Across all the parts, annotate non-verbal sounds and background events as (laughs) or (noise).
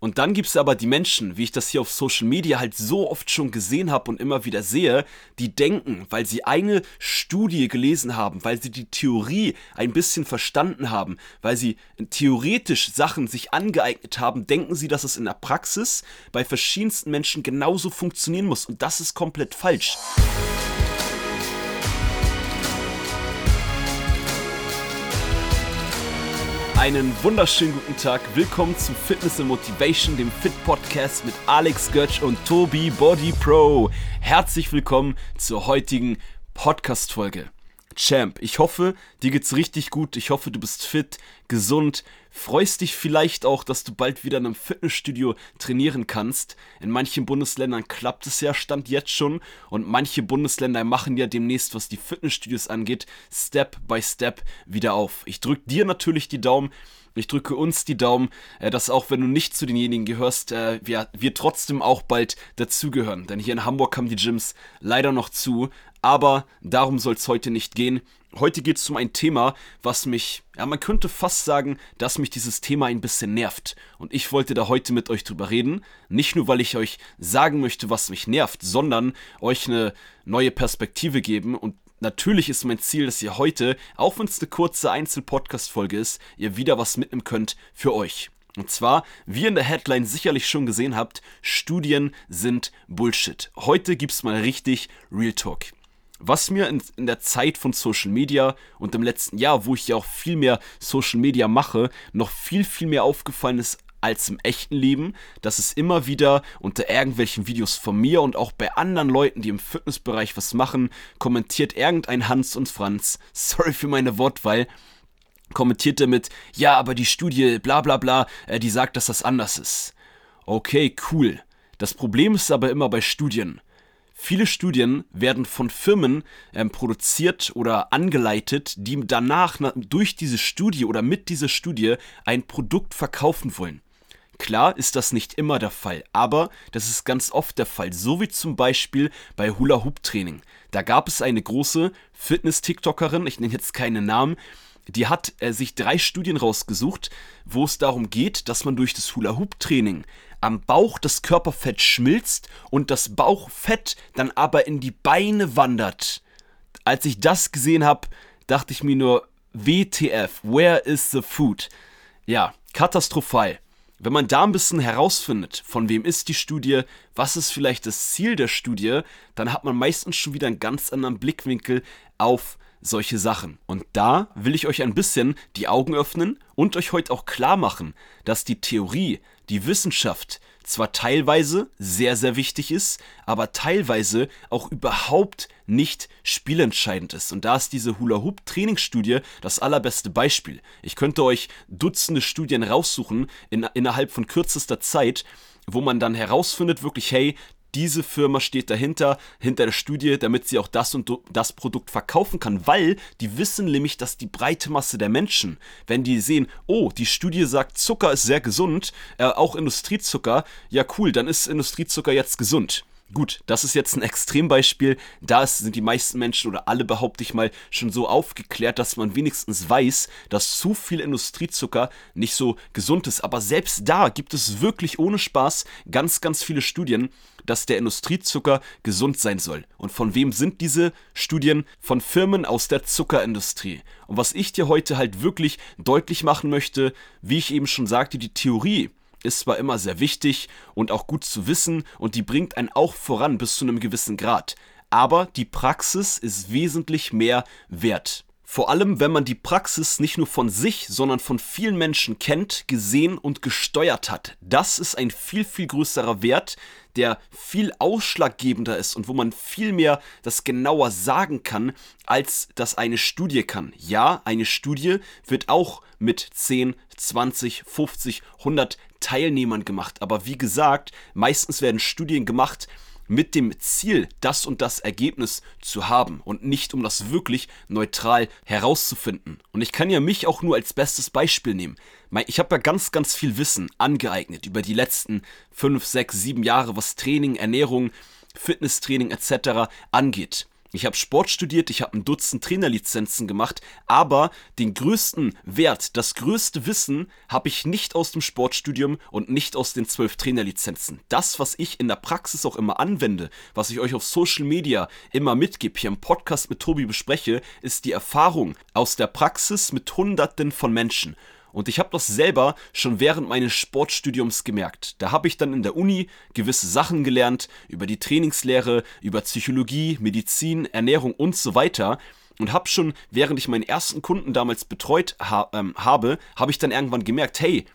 Und dann gibt es aber die Menschen, wie ich das hier auf Social Media halt so oft schon gesehen habe und immer wieder sehe, die denken, weil sie eine Studie gelesen haben, weil sie die Theorie ein bisschen verstanden haben, weil sie theoretisch Sachen sich angeeignet haben, denken sie, dass es in der Praxis bei verschiedensten Menschen genauso funktionieren muss. Und das ist komplett falsch. Einen wunderschönen guten Tag. Willkommen zu Fitness and Motivation, dem Fit Podcast mit Alex Götsch und Tobi Body Pro. Herzlich willkommen zur heutigen Podcast Folge. Champ. Ich hoffe, dir geht's richtig gut. Ich hoffe, du bist fit, gesund. Freust dich vielleicht auch, dass du bald wieder in einem Fitnessstudio trainieren kannst. In manchen Bundesländern klappt es ja Stand jetzt schon und manche Bundesländer machen ja demnächst, was die Fitnessstudios angeht, Step by Step wieder auf. Ich drück dir natürlich die Daumen. Ich drücke uns die Daumen, äh, dass auch wenn du nicht zu denjenigen gehörst, äh, wir, wir trotzdem auch bald dazugehören. Denn hier in Hamburg haben die Gyms leider noch zu. Aber darum soll es heute nicht gehen. Heute geht es um ein Thema, was mich, ja, man könnte fast sagen, dass mich dieses Thema ein bisschen nervt. Und ich wollte da heute mit euch drüber reden. Nicht nur, weil ich euch sagen möchte, was mich nervt, sondern euch eine neue Perspektive geben. Und natürlich ist mein Ziel, dass ihr heute, auch wenn es eine kurze Einzel-Podcast-Folge ist, ihr wieder was mitnehmen könnt für euch. Und zwar, wie ihr in der Headline sicherlich schon gesehen habt, Studien sind Bullshit. Heute gibt's mal richtig Real Talk. Was mir in, in, der Zeit von Social Media und im letzten Jahr, wo ich ja auch viel mehr Social Media mache, noch viel, viel mehr aufgefallen ist als im echten Leben, dass es immer wieder unter irgendwelchen Videos von mir und auch bei anderen Leuten, die im Fitnessbereich was machen, kommentiert irgendein Hans und Franz, (laughs) sorry für meine Wortwahl, kommentiert damit, ja, aber die Studie, bla bla bla, äh, die sagt, dass das anders ist. Okay, cool. Das Problem ist aber immer bei Studien. Viele Studien werden von Firmen ähm, produziert oder angeleitet, die danach na, durch diese Studie oder mit dieser Studie ein Produkt verkaufen wollen. Klar ist das nicht immer der Fall, aber das ist ganz oft der Fall, so wie zum Beispiel bei Hula Hoop Training. Da gab es eine große Fitness-TikTokerin, ich nenne jetzt keine Namen, die hat äh, sich drei Studien rausgesucht, wo es darum geht, dass man durch das Hula Hoop Training am Bauch das Körperfett schmilzt und das Bauchfett dann aber in die Beine wandert. Als ich das gesehen habe, dachte ich mir nur, WTF, where is the food? Ja, katastrophal. Wenn man da ein bisschen herausfindet, von wem ist die Studie, was ist vielleicht das Ziel der Studie, dann hat man meistens schon wieder einen ganz anderen Blickwinkel auf solche Sachen. Und da will ich euch ein bisschen die Augen öffnen und euch heute auch klar machen, dass die Theorie, die Wissenschaft zwar teilweise sehr, sehr wichtig ist, aber teilweise auch überhaupt nicht spielentscheidend ist. Und da ist diese Hula-Hoop-Trainingsstudie das allerbeste Beispiel. Ich könnte euch Dutzende Studien raussuchen in, innerhalb von kürzester Zeit, wo man dann herausfindet, wirklich, hey, diese Firma steht dahinter, hinter der Studie, damit sie auch das und das Produkt verkaufen kann, weil die wissen nämlich, dass die breite Masse der Menschen, wenn die sehen, oh, die Studie sagt, Zucker ist sehr gesund, äh, auch Industriezucker, ja cool, dann ist Industriezucker jetzt gesund. Gut, das ist jetzt ein Extrembeispiel. Da sind die meisten Menschen oder alle, behaupte ich mal, schon so aufgeklärt, dass man wenigstens weiß, dass zu viel Industriezucker nicht so gesund ist. Aber selbst da gibt es wirklich ohne Spaß ganz, ganz viele Studien, dass der Industriezucker gesund sein soll. Und von wem sind diese Studien? Von Firmen aus der Zuckerindustrie. Und was ich dir heute halt wirklich deutlich machen möchte, wie ich eben schon sagte, die Theorie ist zwar immer sehr wichtig und auch gut zu wissen und die bringt einen auch voran bis zu einem gewissen Grad. Aber die Praxis ist wesentlich mehr wert. Vor allem, wenn man die Praxis nicht nur von sich, sondern von vielen Menschen kennt, gesehen und gesteuert hat. Das ist ein viel, viel größerer Wert, der viel ausschlaggebender ist und wo man viel mehr das genauer sagen kann, als das eine Studie kann. Ja, eine Studie wird auch mit 10, 20, 50, 100 Teilnehmern gemacht. Aber wie gesagt, meistens werden Studien gemacht, mit dem Ziel, das und das Ergebnis zu haben und nicht um das wirklich neutral herauszufinden. Und ich kann ja mich auch nur als bestes Beispiel nehmen. Ich habe ja ganz, ganz viel Wissen angeeignet über die letzten 5, 6, 7 Jahre, was Training, Ernährung, Fitnesstraining etc. angeht. Ich habe Sport studiert, ich habe ein Dutzend Trainerlizenzen gemacht, aber den größten Wert, das größte Wissen habe ich nicht aus dem Sportstudium und nicht aus den zwölf Trainerlizenzen. Das, was ich in der Praxis auch immer anwende, was ich euch auf Social Media immer mitgebe, hier im Podcast mit Tobi bespreche, ist die Erfahrung aus der Praxis mit Hunderten von Menschen. Und ich habe das selber schon während meines Sportstudiums gemerkt. Da habe ich dann in der Uni gewisse Sachen gelernt über die Trainingslehre, über Psychologie, Medizin, Ernährung und so weiter. Und habe schon, während ich meinen ersten Kunden damals betreut ha ähm, habe, habe ich dann irgendwann gemerkt, hey,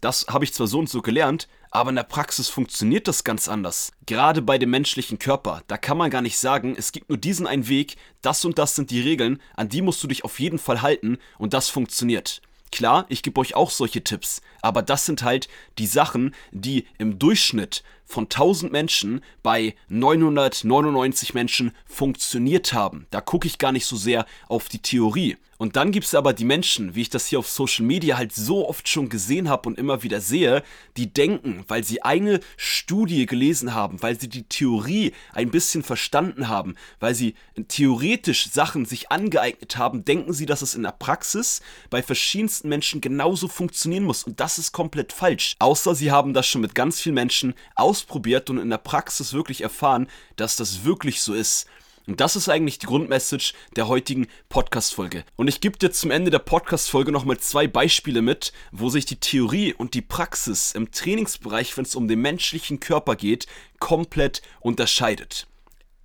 das habe ich zwar so und so gelernt, aber in der Praxis funktioniert das ganz anders. Gerade bei dem menschlichen Körper, da kann man gar nicht sagen, es gibt nur diesen einen Weg, das und das sind die Regeln, an die musst du dich auf jeden Fall halten und das funktioniert. Klar, ich gebe euch auch solche Tipps, aber das sind halt die Sachen, die im Durchschnitt von 1000 Menschen bei 999 Menschen funktioniert haben. Da gucke ich gar nicht so sehr auf die Theorie. Und dann gibt es aber die Menschen, wie ich das hier auf Social Media halt so oft schon gesehen habe und immer wieder sehe, die denken, weil sie eine Studie gelesen haben, weil sie die Theorie ein bisschen verstanden haben, weil sie theoretisch Sachen sich angeeignet haben, denken sie, dass es in der Praxis bei verschiedensten Menschen genauso funktionieren muss. Und das ist komplett falsch. Außer sie haben das schon mit ganz vielen Menschen ausprobiert und in der Praxis wirklich erfahren, dass das wirklich so ist. Und das ist eigentlich die Grundmessage der heutigen Podcast-Folge. Und ich gebe dir zum Ende der Podcast-Folge nochmal zwei Beispiele mit, wo sich die Theorie und die Praxis im Trainingsbereich, wenn es um den menschlichen Körper geht, komplett unterscheidet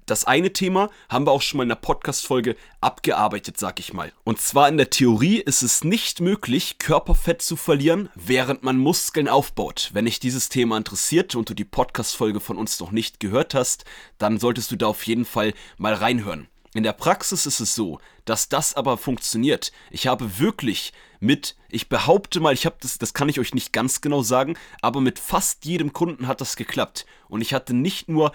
das eine Thema haben wir auch schon mal in der Podcast-Folge abgearbeitet, sag ich mal. Und zwar in der Theorie ist es nicht möglich, Körperfett zu verlieren, während man Muskeln aufbaut. Wenn dich dieses Thema interessiert und du die Podcast-Folge von uns noch nicht gehört hast, dann solltest du da auf jeden Fall mal reinhören. In der Praxis ist es so, dass das aber funktioniert. Ich habe wirklich mit, ich behaupte mal, ich habe das, das kann ich euch nicht ganz genau sagen, aber mit fast jedem Kunden hat das geklappt. Und ich hatte nicht nur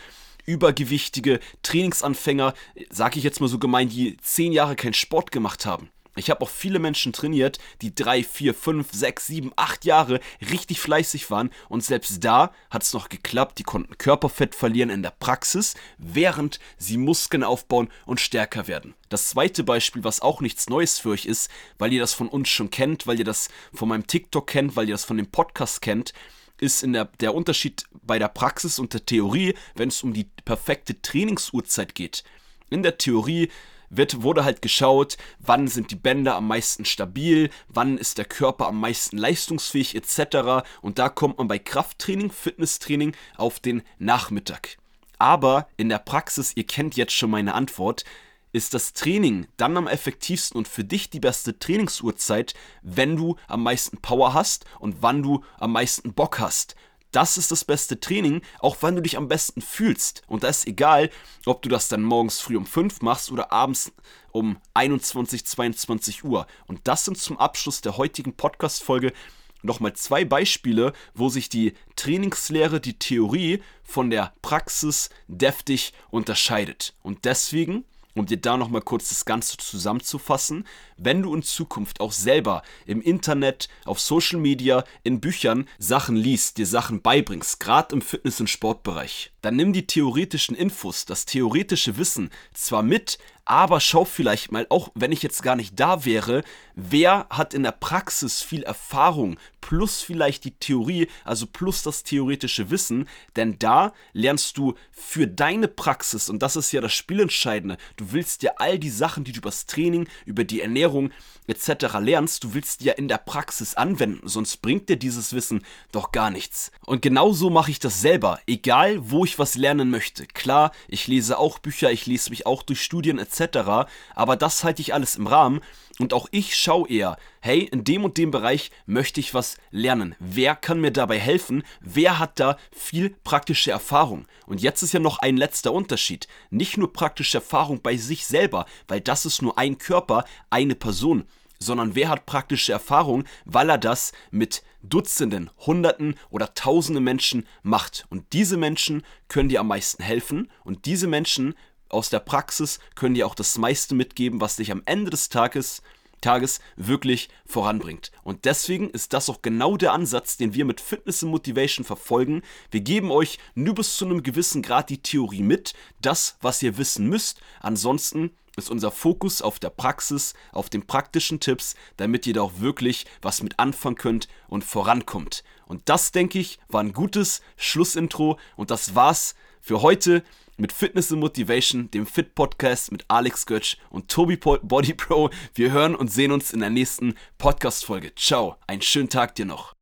übergewichtige Trainingsanfänger, sage ich jetzt mal so gemein, die zehn Jahre keinen Sport gemacht haben. Ich habe auch viele Menschen trainiert, die drei, vier, fünf, sechs, sieben, acht Jahre richtig fleißig waren und selbst da hat es noch geklappt. Die konnten Körperfett verlieren in der Praxis, während sie Muskeln aufbauen und stärker werden. Das zweite Beispiel, was auch nichts Neues für euch ist, weil ihr das von uns schon kennt, weil ihr das von meinem TikTok kennt, weil ihr das von dem Podcast kennt, ist in der, der Unterschied bei der Praxis und der Theorie, wenn es um die perfekte Trainingsuhrzeit geht. In der Theorie wird, wurde halt geschaut, wann sind die Bänder am meisten stabil, wann ist der Körper am meisten leistungsfähig etc. Und da kommt man bei Krafttraining, Fitnesstraining auf den Nachmittag. Aber in der Praxis, ihr kennt jetzt schon meine Antwort, ist das Training dann am effektivsten und für dich die beste Trainingsuhrzeit, wenn du am meisten Power hast und wann du am meisten Bock hast. Das ist das beste Training, auch wenn du dich am besten fühlst. Und da ist egal, ob du das dann morgens früh um 5 machst oder abends um 21, 22 Uhr. Und das sind zum Abschluss der heutigen Podcast-Folge nochmal zwei Beispiele, wo sich die Trainingslehre, die Theorie von der Praxis deftig unterscheidet. Und deswegen um dir da nochmal kurz das Ganze zusammenzufassen, wenn du in Zukunft auch selber im Internet, auf Social Media, in Büchern Sachen liest, dir Sachen beibringst, gerade im Fitness- und Sportbereich, dann nimm die theoretischen Infos, das theoretische Wissen zwar mit, aber schau vielleicht mal, auch wenn ich jetzt gar nicht da wäre, wer hat in der Praxis viel Erfahrung, plus vielleicht die Theorie, also plus das theoretische Wissen, denn da lernst du für deine Praxis, und das ist ja das Spielentscheidende, du willst ja all die Sachen, die du über das Training, über die Ernährung etc. lernst, du willst die ja in der Praxis anwenden, sonst bringt dir dieses Wissen doch gar nichts. Und genauso mache ich das selber, egal wo ich was lernen möchte. Klar, ich lese auch Bücher, ich lese mich auch durch Studien etc etc. Aber das halte ich alles im Rahmen. Und auch ich schaue eher, hey, in dem und dem Bereich möchte ich was lernen. Wer kann mir dabei helfen? Wer hat da viel praktische Erfahrung? Und jetzt ist ja noch ein letzter Unterschied. Nicht nur praktische Erfahrung bei sich selber, weil das ist nur ein Körper, eine Person sondern wer hat praktische Erfahrung, weil er das mit Dutzenden, Hunderten oder Tausenden Menschen macht. Und diese Menschen können dir am meisten helfen und diese Menschen aus der Praxis können dir auch das meiste mitgeben, was dich am Ende des Tages Tages wirklich voranbringt. Und deswegen ist das auch genau der Ansatz, den wir mit Fitness und Motivation verfolgen. Wir geben euch nur bis zu einem gewissen Grad die Theorie mit, das, was ihr wissen müsst. Ansonsten ist unser Fokus auf der Praxis, auf den praktischen Tipps, damit ihr da auch wirklich was mit anfangen könnt und vorankommt. Und das, denke ich, war ein gutes Schlussintro und das war's für heute mit Fitness and Motivation, dem Fit Podcast mit Alex Götsch und Tobi Body Pro. Wir hören und sehen uns in der nächsten Podcast Folge. Ciao, einen schönen Tag dir noch.